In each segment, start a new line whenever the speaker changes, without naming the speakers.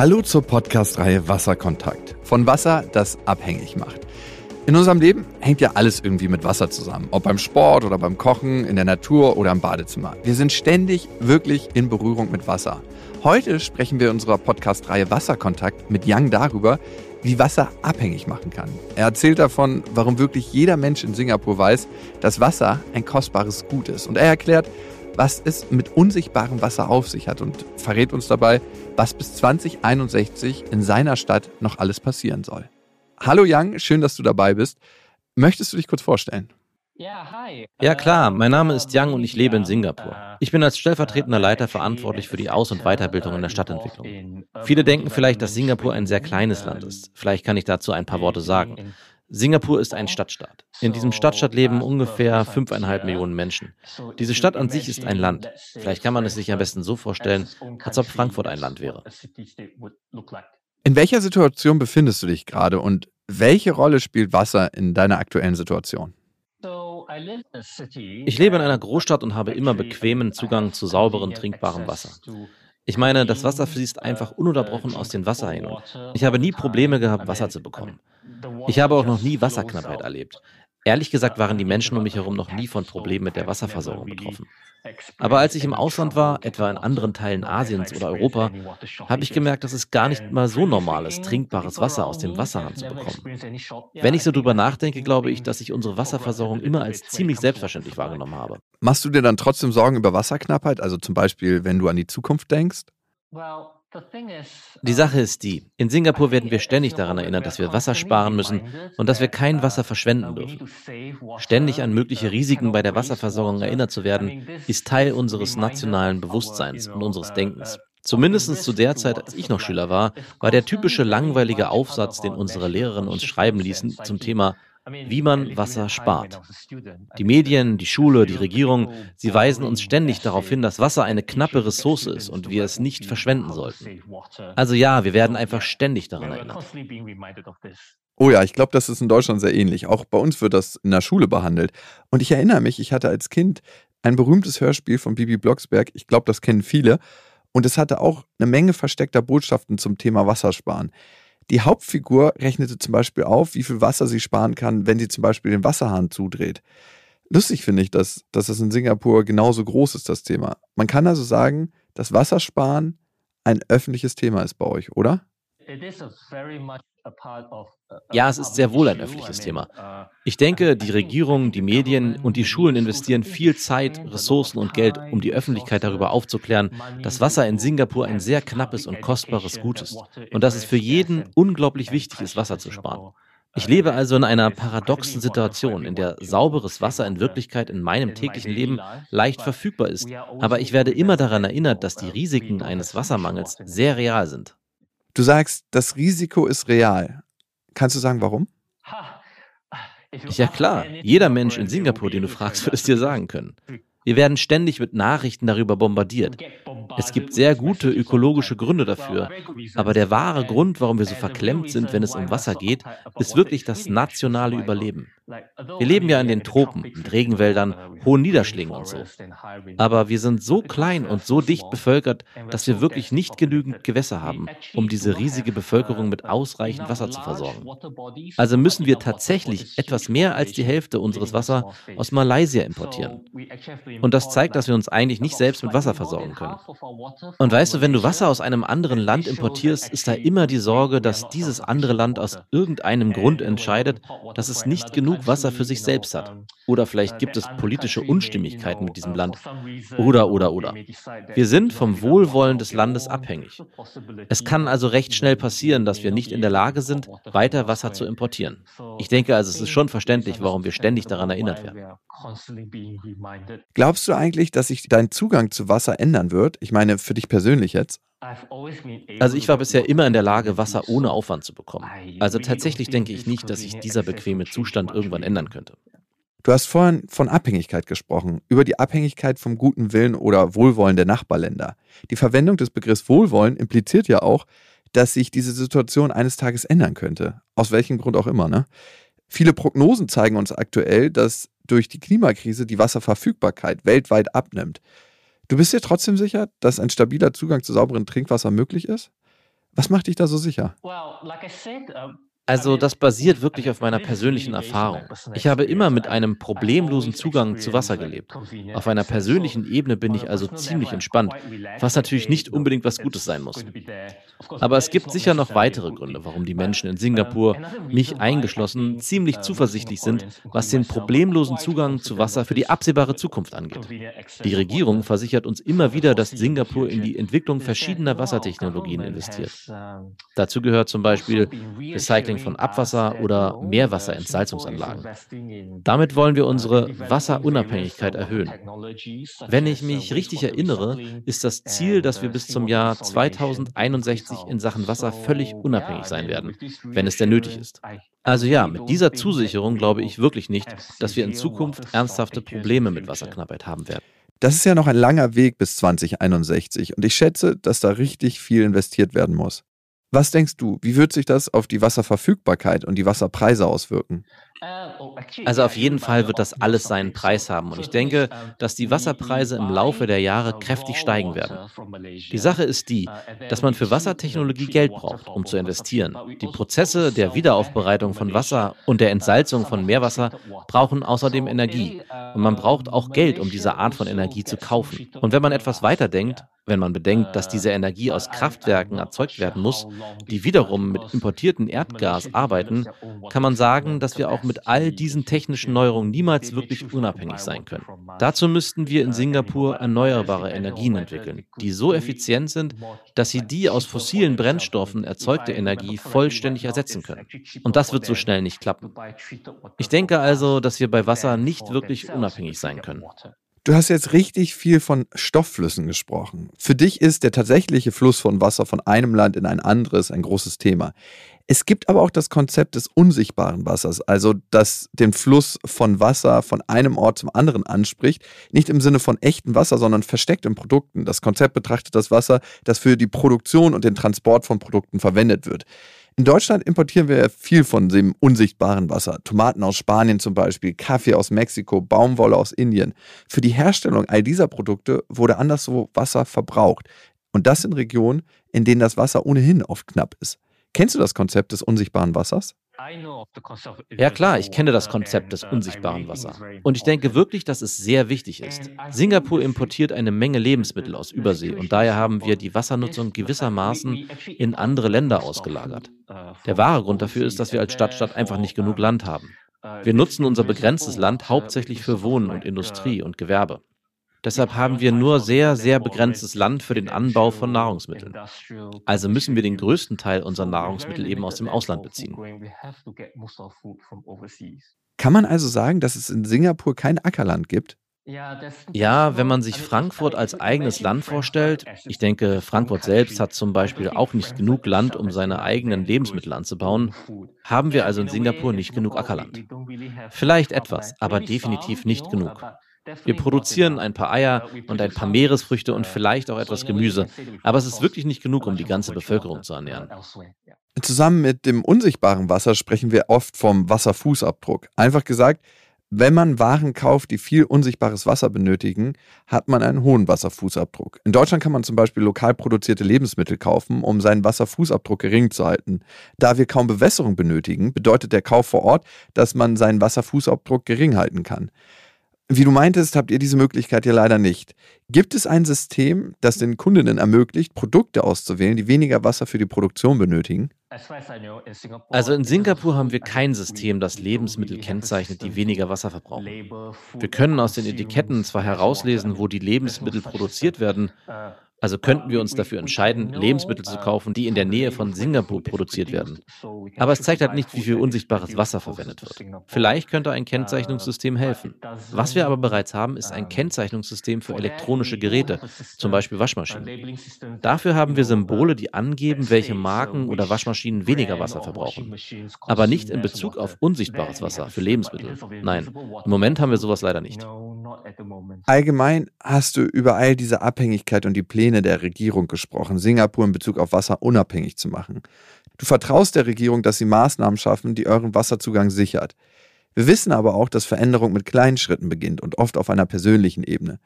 Hallo zur Podcast-Reihe Wasserkontakt. Von Wasser, das abhängig macht. In unserem Leben hängt ja alles irgendwie mit Wasser zusammen. Ob beim Sport oder beim Kochen, in der Natur oder im Badezimmer. Wir sind ständig wirklich in Berührung mit Wasser. Heute sprechen wir in unserer Podcast-Reihe Wasserkontakt mit Yang darüber, wie Wasser abhängig machen kann. Er erzählt davon, warum wirklich jeder Mensch in Singapur weiß, dass Wasser ein kostbares Gut ist. Und er erklärt, was es mit unsichtbarem Wasser auf sich hat und verrät uns dabei, was bis 2061 in seiner Stadt noch alles passieren soll. Hallo Yang, schön, dass du dabei bist. Möchtest du dich kurz vorstellen?
Ja klar, mein Name ist Yang und ich lebe in Singapur. Ich bin als stellvertretender Leiter verantwortlich für die Aus- und Weiterbildung in der Stadtentwicklung. Viele denken vielleicht, dass Singapur ein sehr kleines Land ist. Vielleicht kann ich dazu ein paar Worte sagen. Singapur ist ein Stadtstaat. In diesem Stadtstaat leben ungefähr fünfeinhalb Millionen Menschen. Diese Stadt an sich ist ein Land. Vielleicht kann man es sich am besten so vorstellen, als ob Frankfurt ein Land wäre.
In welcher Situation befindest du dich gerade und welche Rolle spielt Wasser in deiner aktuellen Situation?
Ich lebe in einer Großstadt und habe immer bequemen Zugang zu sauberem, trinkbarem Wasser. Ich meine, das Wasser fließt einfach ununterbrochen aus den Wasserhähnen. Ich habe nie Probleme gehabt, Wasser zu bekommen. Ich habe auch noch nie Wasserknappheit erlebt. Ehrlich gesagt waren die Menschen um mich herum noch nie von Problemen mit der Wasserversorgung betroffen. Aber als ich im Ausland war, etwa in anderen Teilen Asiens oder Europa, habe ich gemerkt, dass es gar nicht mal so normal ist, trinkbares Wasser aus dem Wasserhahn zu bekommen. Wenn ich so drüber nachdenke, glaube ich, dass ich unsere Wasserversorgung immer als ziemlich selbstverständlich wahrgenommen habe.
Machst du dir dann trotzdem Sorgen über Wasserknappheit, also zum Beispiel, wenn du an die Zukunft denkst?
Die Sache ist die, in Singapur werden wir ständig daran erinnert, dass wir Wasser sparen müssen und dass wir kein Wasser verschwenden dürfen. Ständig an mögliche Risiken bei der Wasserversorgung erinnert zu werden, ist Teil unseres nationalen Bewusstseins und unseres Denkens. Zumindest zu der Zeit, als ich noch Schüler war, war der typische langweilige Aufsatz, den unsere Lehrerinnen uns schreiben ließen, zum Thema wie man Wasser spart. Die Medien, die Schule, die Regierung, sie weisen uns ständig darauf hin, dass Wasser eine knappe Ressource ist und wir es nicht verschwenden sollten. Also ja, wir werden einfach ständig daran erinnert.
Oh ja, ich glaube, das ist in Deutschland sehr ähnlich. Auch bei uns wird das in der Schule behandelt. Und ich erinnere mich, ich hatte als Kind ein berühmtes Hörspiel von Bibi Blocksberg. Ich glaube, das kennen viele. Und es hatte auch eine Menge versteckter Botschaften zum Thema Wassersparen. Die Hauptfigur rechnete zum Beispiel auf, wie viel Wasser sie sparen kann, wenn sie zum Beispiel den Wasserhahn zudreht. Lustig finde ich, dass, dass das in Singapur genauso groß ist, das Thema. Man kann also sagen, dass Wassersparen ein öffentliches Thema ist bei euch, oder? It is a
very much ja, es ist sehr wohl ein öffentliches Thema. Ich denke, die Regierung, die Medien und die Schulen investieren viel Zeit, Ressourcen und Geld, um die Öffentlichkeit darüber aufzuklären, dass Wasser in Singapur ein sehr knappes und kostbares Gut ist und dass es für jeden unglaublich wichtig ist, Wasser zu sparen. Ich lebe also in einer paradoxen Situation, in der sauberes Wasser in Wirklichkeit in meinem täglichen Leben leicht verfügbar ist, aber ich werde immer daran erinnert, dass die Risiken eines Wassermangels sehr real sind.
Du sagst, das Risiko ist real. Kannst du sagen, warum?
Ja klar, jeder Mensch in Singapur, den du fragst, wird es dir sagen können. Wir werden ständig mit Nachrichten darüber bombardiert. Es gibt sehr gute ökologische Gründe dafür. Aber der wahre Grund, warum wir so verklemmt sind, wenn es um Wasser geht, ist wirklich das nationale Überleben. Wir leben ja in den Tropen, mit Regenwäldern, hohen Niederschlägen und so. Aber wir sind so klein und so dicht bevölkert, dass wir wirklich nicht genügend Gewässer haben, um diese riesige Bevölkerung mit ausreichend Wasser zu versorgen. Also müssen wir tatsächlich etwas mehr als die Hälfte unseres Wassers aus Malaysia importieren. Und das zeigt, dass wir uns eigentlich nicht selbst mit Wasser versorgen können. Und weißt du, wenn du Wasser aus einem anderen Land importierst, ist da immer die Sorge, dass dieses andere Land aus irgendeinem Grund entscheidet, dass es nicht genug Wasser für sich selbst hat. Oder vielleicht gibt es politische Unstimmigkeiten mit diesem Land. Oder, oder, oder. Wir sind vom Wohlwollen des Landes abhängig. Es kann also recht schnell passieren, dass wir nicht in der Lage sind, weiter Wasser zu importieren. Ich denke also, es ist schon verständlich, warum wir ständig daran erinnert werden.
Glaubst du eigentlich, dass sich dein Zugang zu Wasser ändern wird? Ich meine, für dich persönlich jetzt?
Also ich war bisher immer in der Lage, Wasser ohne Aufwand zu bekommen. Also tatsächlich denke ich nicht, dass sich dieser bequeme Zustand irgendwann ändern könnte.
Du hast vorhin von Abhängigkeit gesprochen, über die Abhängigkeit vom guten Willen oder Wohlwollen der Nachbarländer. Die Verwendung des Begriffs Wohlwollen impliziert ja auch, dass sich diese Situation eines Tages ändern könnte. Aus welchem Grund auch immer, ne? Viele Prognosen zeigen uns aktuell, dass durch die Klimakrise die Wasserverfügbarkeit weltweit abnimmt. Du bist dir trotzdem sicher, dass ein stabiler Zugang zu sauberem Trinkwasser möglich ist? Was macht dich da so sicher?
Also das basiert wirklich auf meiner persönlichen Erfahrung. Ich habe immer mit einem problemlosen Zugang zu Wasser gelebt. Auf einer persönlichen Ebene bin ich also ziemlich entspannt, was natürlich nicht unbedingt was Gutes sein muss. Aber es gibt sicher noch weitere Gründe, warum die Menschen in Singapur, mich eingeschlossen, ziemlich zuversichtlich sind, was den problemlosen Zugang zu Wasser für die absehbare Zukunft angeht. Die Regierung versichert uns immer wieder, dass Singapur in die Entwicklung verschiedener Wassertechnologien investiert. Dazu gehört zum Beispiel Recycling von Abwasser oder Meerwasserentsalzungsanlagen. Damit wollen wir unsere Wasserunabhängigkeit erhöhen. Wenn ich mich richtig erinnere, ist das Ziel, dass wir bis zum Jahr 2061 in Sachen Wasser völlig unabhängig sein werden, wenn es denn nötig ist. Also ja, mit dieser Zusicherung glaube ich wirklich nicht, dass wir in Zukunft ernsthafte Probleme mit Wasserknappheit haben werden.
Das ist ja noch ein langer Weg bis 2061 und ich schätze, dass da richtig viel investiert werden muss. Was denkst du, wie wird sich das auf die Wasserverfügbarkeit und die Wasserpreise auswirken?
Also auf jeden Fall wird das alles seinen Preis haben und ich denke, dass die Wasserpreise im Laufe der Jahre kräftig steigen werden. Die Sache ist die, dass man für Wassertechnologie Geld braucht, um zu investieren. Die Prozesse der Wiederaufbereitung von Wasser und der Entsalzung von Meerwasser brauchen außerdem Energie und man braucht auch Geld, um diese Art von Energie zu kaufen. Und wenn man etwas weiterdenkt, wenn man bedenkt, dass diese Energie aus Kraftwerken erzeugt werden muss, die wiederum mit importiertem Erdgas arbeiten, kann man sagen, dass wir auch mit all diesen technischen Neuerungen niemals wirklich unabhängig sein können. Dazu müssten wir in Singapur erneuerbare Energien entwickeln, die so effizient sind, dass sie die aus fossilen Brennstoffen erzeugte Energie vollständig ersetzen können. Und das wird so schnell nicht klappen. Ich denke also, dass wir bei Wasser nicht wirklich unabhängig sein können.
Du hast jetzt richtig viel von Stoffflüssen gesprochen. Für dich ist der tatsächliche Fluss von Wasser von einem Land in ein anderes ein großes Thema. Es gibt aber auch das Konzept des unsichtbaren Wassers, also das den Fluss von Wasser von einem Ort zum anderen anspricht, nicht im Sinne von echtem Wasser, sondern versteckt in Produkten. Das Konzept betrachtet das Wasser, das für die Produktion und den Transport von Produkten verwendet wird. In Deutschland importieren wir viel von dem unsichtbaren Wasser. Tomaten aus Spanien zum Beispiel, Kaffee aus Mexiko, Baumwolle aus Indien. Für die Herstellung all dieser Produkte wurde anderswo Wasser verbraucht. Und das in Regionen, in denen das Wasser ohnehin oft knapp ist. Kennst du das Konzept des unsichtbaren Wassers?
Ja klar, ich kenne das Konzept des unsichtbaren Wassers. Und ich denke wirklich, dass es sehr wichtig ist. Singapur importiert eine Menge Lebensmittel aus Übersee und daher haben wir die Wassernutzung gewissermaßen in andere Länder ausgelagert. Der wahre Grund dafür ist, dass wir als Stadtstadt einfach nicht genug Land haben. Wir nutzen unser begrenztes Land hauptsächlich für Wohnen und Industrie und Gewerbe. Deshalb haben wir nur sehr, sehr begrenztes Land für den Anbau von Nahrungsmitteln. Also müssen wir den größten Teil unserer Nahrungsmittel eben aus dem Ausland beziehen.
Kann man also sagen, dass es in Singapur kein Ackerland gibt?
Ja, wenn man sich Frankfurt als eigenes Land vorstellt, ich denke, Frankfurt selbst hat zum Beispiel auch nicht genug Land, um seine eigenen Lebensmittel anzubauen, haben wir also in Singapur nicht genug Ackerland. Vielleicht etwas, aber definitiv nicht genug. Wir produzieren ein paar Eier und ein paar Meeresfrüchte und vielleicht auch etwas Gemüse. Aber es ist wirklich nicht genug, um die ganze Bevölkerung zu ernähren.
Zusammen mit dem unsichtbaren Wasser sprechen wir oft vom Wasserfußabdruck. Einfach gesagt, wenn man Waren kauft, die viel unsichtbares Wasser benötigen, hat man einen hohen Wasserfußabdruck. In Deutschland kann man zum Beispiel lokal produzierte Lebensmittel kaufen, um seinen Wasserfußabdruck gering zu halten. Da wir kaum Bewässerung benötigen, bedeutet der Kauf vor Ort, dass man seinen Wasserfußabdruck gering halten kann. Wie du meintest, habt ihr diese Möglichkeit ja leider nicht. Gibt es ein System, das den Kundinnen ermöglicht, Produkte auszuwählen, die weniger Wasser für die Produktion benötigen?
Also in Singapur haben wir kein System, das Lebensmittel kennzeichnet, die weniger Wasser verbrauchen. Wir können aus den Etiketten zwar herauslesen, wo die Lebensmittel produziert werden, also könnten wir uns dafür entscheiden, Lebensmittel zu kaufen, die in der Nähe von Singapur produziert werden. Aber es zeigt halt nicht, wie viel unsichtbares Wasser verwendet wird. Vielleicht könnte ein Kennzeichnungssystem helfen. Was wir aber bereits haben, ist ein Kennzeichnungssystem für elektronische Geräte, zum Beispiel Waschmaschinen. Dafür haben wir Symbole, die angeben, welche Marken oder Waschmaschinen weniger Wasser verbrauchen. Aber nicht in Bezug auf unsichtbares Wasser für Lebensmittel. Nein, im Moment haben wir sowas leider nicht.
Allgemein hast du über all diese Abhängigkeit und die Pläne der Regierung gesprochen, Singapur in Bezug auf Wasser unabhängig zu machen. Du vertraust der Regierung, dass sie Maßnahmen schaffen, die euren Wasserzugang sichert. Wir wissen aber auch, dass Veränderung mit kleinen Schritten beginnt und oft auf einer persönlichen Ebene.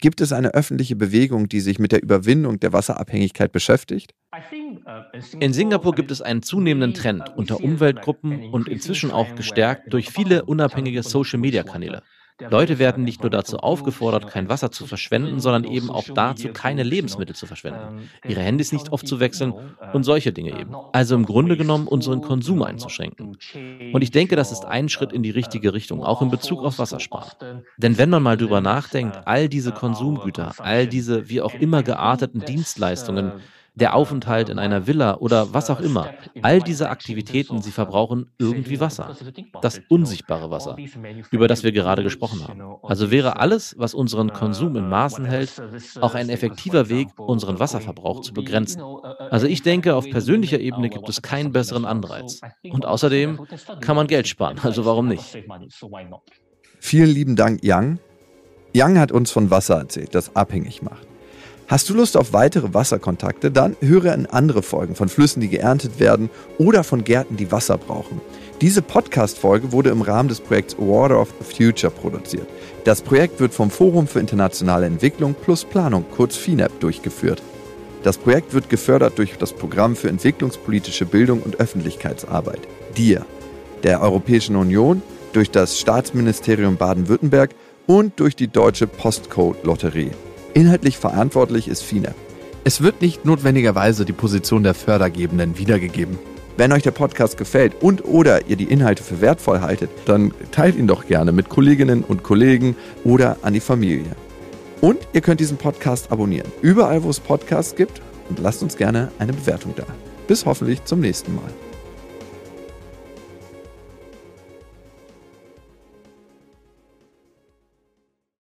Gibt es eine öffentliche Bewegung, die sich mit der Überwindung der Wasserabhängigkeit beschäftigt?
In Singapur gibt es einen zunehmenden Trend unter Umweltgruppen und inzwischen auch gestärkt durch viele unabhängige Social-Media-Kanäle. Leute werden nicht nur dazu aufgefordert, kein Wasser zu verschwenden, sondern eben auch dazu, keine Lebensmittel zu verschwenden, ihre Handys nicht oft zu wechseln und solche Dinge eben. Also im Grunde genommen unseren Konsum einzuschränken. Und ich denke, das ist ein Schritt in die richtige Richtung, auch in Bezug auf Wassersparen. Denn wenn man mal drüber nachdenkt, all diese Konsumgüter, all diese wie auch immer gearteten Dienstleistungen, der Aufenthalt in einer Villa oder was auch immer. All diese Aktivitäten, sie verbrauchen irgendwie Wasser. Das unsichtbare Wasser, über das wir gerade gesprochen haben. Also wäre alles, was unseren Konsum in Maßen hält, auch ein effektiver Weg, unseren Wasserverbrauch zu begrenzen. Also ich denke, auf persönlicher Ebene gibt es keinen besseren Anreiz. Und außerdem kann man Geld sparen, also warum nicht?
Vielen lieben Dank, Yang. Yang hat uns von Wasser erzählt, das abhängig macht. Hast du Lust auf weitere Wasserkontakte? Dann höre in andere Folgen von Flüssen, die geerntet werden oder von Gärten, die Wasser brauchen. Diese Podcast-Folge wurde im Rahmen des Projekts Water of the Future produziert. Das Projekt wird vom Forum für internationale Entwicklung plus Planung, kurz FINEP, durchgeführt. Das Projekt wird gefördert durch das Programm für entwicklungspolitische Bildung und Öffentlichkeitsarbeit, DIR, der Europäischen Union, durch das Staatsministerium Baden-Württemberg und durch die Deutsche Postcode-Lotterie. Inhaltlich verantwortlich ist FINE. Es wird nicht notwendigerweise die Position der Fördergebenden wiedergegeben. Wenn euch der Podcast gefällt und oder ihr die Inhalte für wertvoll haltet, dann teilt ihn doch gerne mit Kolleginnen und Kollegen oder an die Familie. Und ihr könnt diesen Podcast abonnieren, überall wo es Podcasts gibt und lasst uns gerne eine Bewertung da. Bis hoffentlich zum nächsten Mal.